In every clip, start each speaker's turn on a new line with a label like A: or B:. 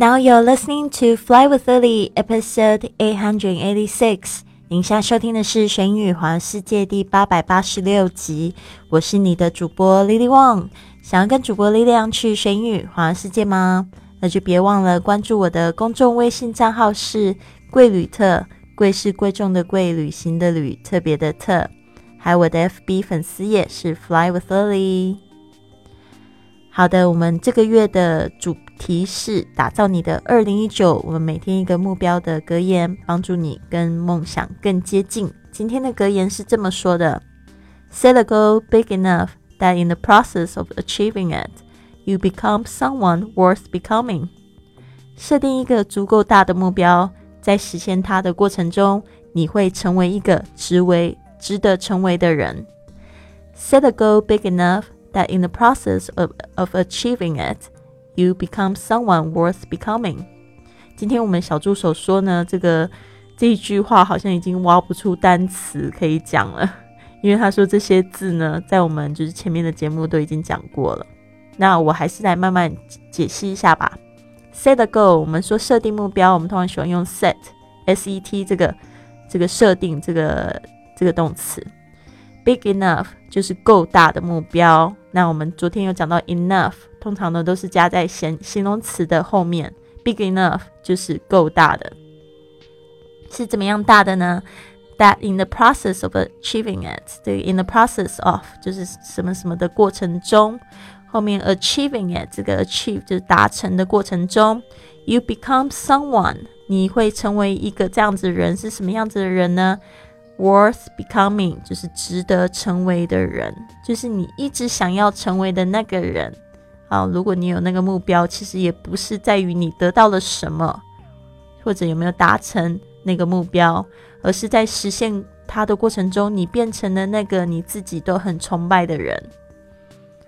A: Now you're listening to Fly with Lily, episode eight hundred eighty-six. 您现在收听的是《神语环世界》第八百八十六集。我是你的主播 Lily Wang。想要跟主播力量去神语环世界吗？那就别忘了关注我的公众微信账号是“贵旅特”，贵是贵重的贵，旅行的旅，特别的特。还有我的 FB 粉丝页是 Fly with Lily。好的，我们这个月的主提示打造你的二零一九。我们每天一个目标的格言，帮助你跟梦想更接近。今天的格言是这么说的：Set a goal big enough that in the process of achieving it, you become someone worth becoming。设定一个足够大的目标，在实现它的过程中，你会成为一个值为值得成为的人。Set a goal big enough。that in the process of, of achieving it, you become someone worth becoming。今天我们小助手说呢，这个这一句话好像已经挖不出单词可以讲了，因为他说这些字呢，在我们就是前面的节目都已经讲过了。那我还是来慢慢解析一下吧。Set a goal，我们说设定目标，我们通常喜欢用 set，s e t 这个这个设定这个这个动词。Big enough 就是够大的目标。那我们昨天有讲到 enough，通常呢都是加在形形容词的后面。Big enough 就是够大的，是怎么样大的呢？That in the process of achieving it，对 in the process of 就是什么什么的过程中，后面 achieving it 这个 achieve 就是达成的过程中，you become someone，你会成为一个这样子的人，是什么样子的人呢？Worth becoming 就是值得成为的人，就是你一直想要成为的那个人啊。如果你有那个目标，其实也不是在于你得到了什么，或者有没有达成那个目标，而是在实现它的过程中，你变成了那个你自己都很崇拜的人。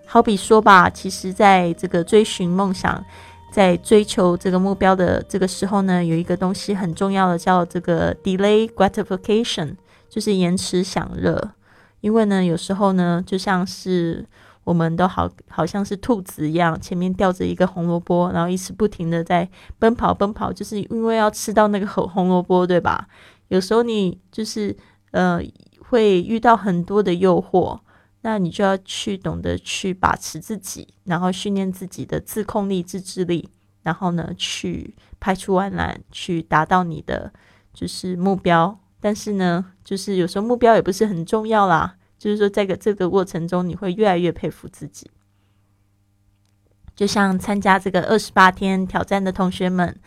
A: 好比说吧，其实在这个追寻梦想，在追求这个目标的这个时候呢，有一个东西很重要的，叫这个 delay gratification。就是延迟享乐，因为呢，有时候呢，就像是我们都好好像是兔子一样，前面吊着一个红萝卜，然后一直不停的在奔跑奔跑，就是因为要吃到那个红红萝卜，对吧？有时候你就是呃会遇到很多的诱惑，那你就要去懂得去把持自己，然后训练自己的自控力、自制力，然后呢去排除万难，去达到你的就是目标。但是呢，就是有时候目标也不是很重要啦。就是说，在个这个过程中，你会越来越佩服自己。就像参加这个二十八天挑战的同学们，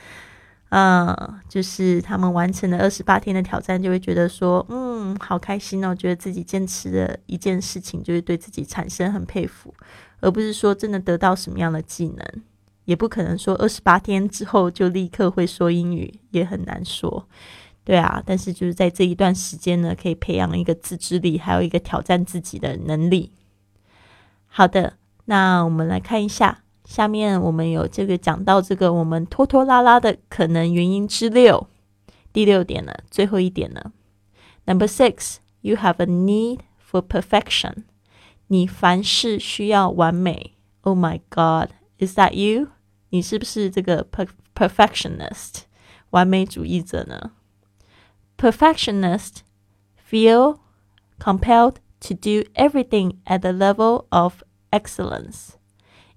A: 嗯，就是他们完成了二十八天的挑战，就会觉得说，嗯，好开心哦，觉得自己坚持的一件事情，就会对自己产生很佩服，而不是说真的得到什么样的技能，也不可能说二十八天之后就立刻会说英语，也很难说。对啊，但是就是在这一段时间呢，可以培养一个自制力，还有一个挑战自己的能力。好的，那我们来看一下，下面我们有这个讲到这个我们拖拖拉拉的可能原因之六，第六点呢，最后一点呢。Number six, you have a need for perfection。你凡事需要完美。Oh my God, is that you？你是不是这个 perfectionist 完美主义者呢 ？perfectionists feel compelled to do everything at the level of excellence.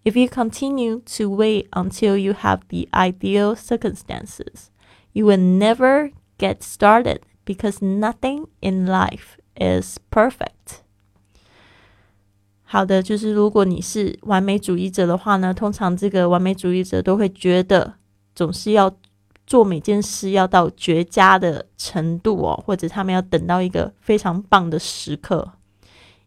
A: If you continue to wait until you have the ideal circumstances, you will never get started because nothing in life is perfect. 好的，就是如果你是完美主义者的话呢，通常这个完美主义者都会觉得总是要 做每件事要到绝佳的程度哦，或者他们要等到一个非常棒的时刻。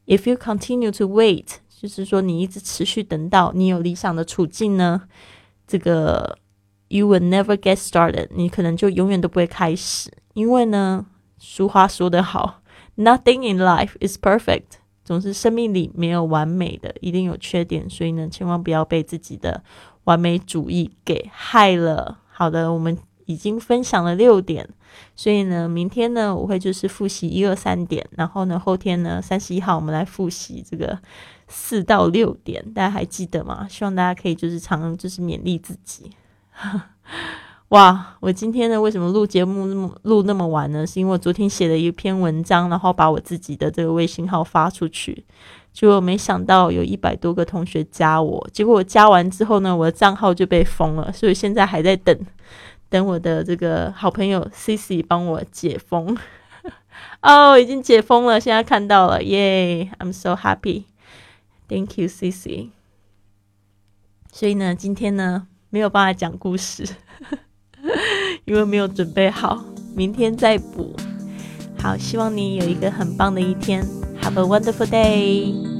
A: If you continue to wait，就是说你一直持续等到你有理想的处境呢，这个 you will never get started，你可能就永远都不会开始。因为呢，俗话说得好，Nothing in life is perfect，总是生命里没有完美的，一定有缺点。所以呢，千万不要被自己的完美主义给害了。好的，我们。已经分享了六点，所以呢，明天呢，我会就是复习一二三点，然后呢，后天呢，三十一号我们来复习这个四到六点，大家还记得吗？希望大家可以就是常就是勉励自己。哇！我今天呢，为什么录节目那么录那么晚呢？是因为我昨天写了一篇文章，然后把我自己的这个微信号发出去，结果没想到有一百多个同学加我，结果我加完之后呢，我的账号就被封了，所以现在还在等，等我的这个好朋友 C C 帮我解封。哦，已经解封了，现在看到了，耶！I'm so happy，Thank you C C。所以呢，今天呢，没有办法讲故事。因为没有准备好，明天再补。好，希望你有一个很棒的一天。Have a wonderful day.